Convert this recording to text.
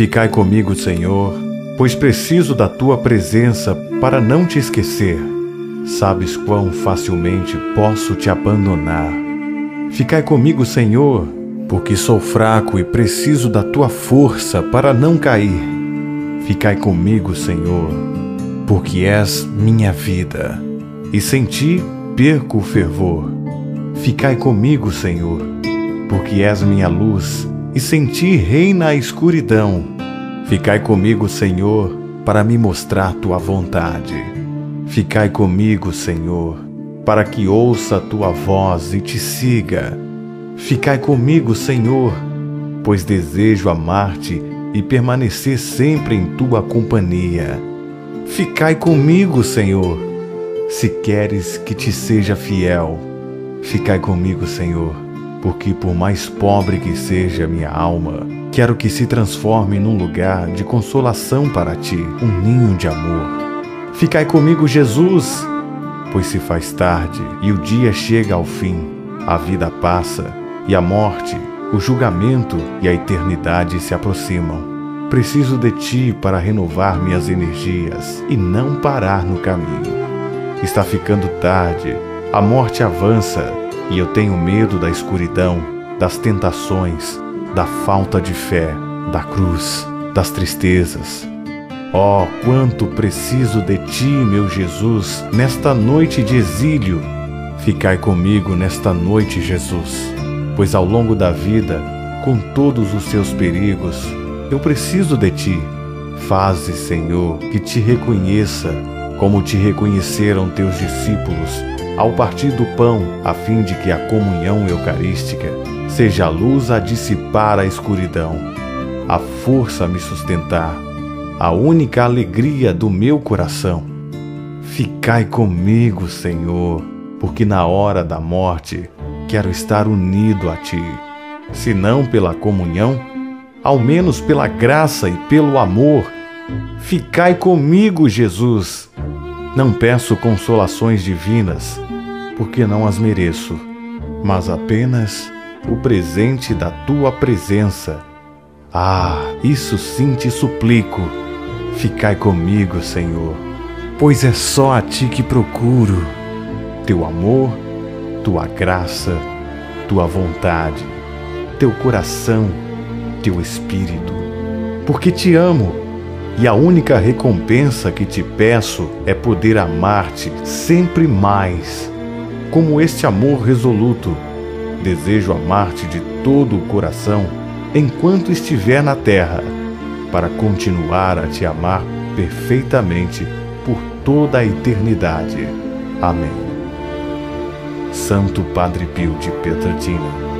Ficai comigo, Senhor, pois preciso da tua presença para não te esquecer. Sabes quão facilmente posso te abandonar. Ficai comigo, Senhor, porque sou fraco e preciso da tua força para não cair. Ficai comigo, Senhor, porque és minha vida, e sem ti perco o fervor. Ficai comigo, Senhor, porque és minha luz, e sem ti reina a escuridão. Ficai comigo, Senhor, para me mostrar tua vontade. Ficai comigo, Senhor, para que ouça a tua voz e te siga. Ficai comigo, Senhor, pois desejo amar-te e permanecer sempre em tua companhia. Ficai comigo, Senhor, se queres que te seja fiel. Ficai comigo, Senhor, porque por mais pobre que seja minha alma, quero que se transforme num lugar de consolação para ti, um ninho de amor. Ficai comigo, Jesus, pois se faz tarde e o dia chega ao fim, a vida passa e a morte, o julgamento e a eternidade se aproximam. Preciso de ti para renovar minhas energias e não parar no caminho. Está ficando tarde, a morte avança e eu tenho medo da escuridão, das tentações, da falta de fé, da cruz, das tristezas. Oh, quanto preciso de ti, meu Jesus, nesta noite de exílio. Ficai comigo nesta noite, Jesus, pois ao longo da vida, com todos os seus perigos, eu preciso de ti. Faze, Senhor, que te reconheça, como te reconheceram teus discípulos ao partir do pão, a fim de que a comunhão eucarística seja a luz a dissipar a escuridão, a força a me sustentar, a única alegria do meu coração. Ficai comigo, Senhor, porque na hora da morte quero estar unido a Ti, se não pela comunhão, ao menos pela graça e pelo amor. Ficai comigo, Jesus. Não peço consolações divinas, porque não as mereço, mas apenas o presente da tua presença. Ah, isso sim te suplico. Ficai comigo, Senhor, pois é só a ti que procuro. Teu amor, tua graça, tua vontade, teu coração, teu espírito. Porque te amo e a única recompensa que te peço é poder amar-te sempre mais. Como este amor resoluto, desejo amar-te de todo o coração enquanto estiver na terra, para continuar a te amar perfeitamente por toda a eternidade. Amém. Santo Padre Pio de Petrtina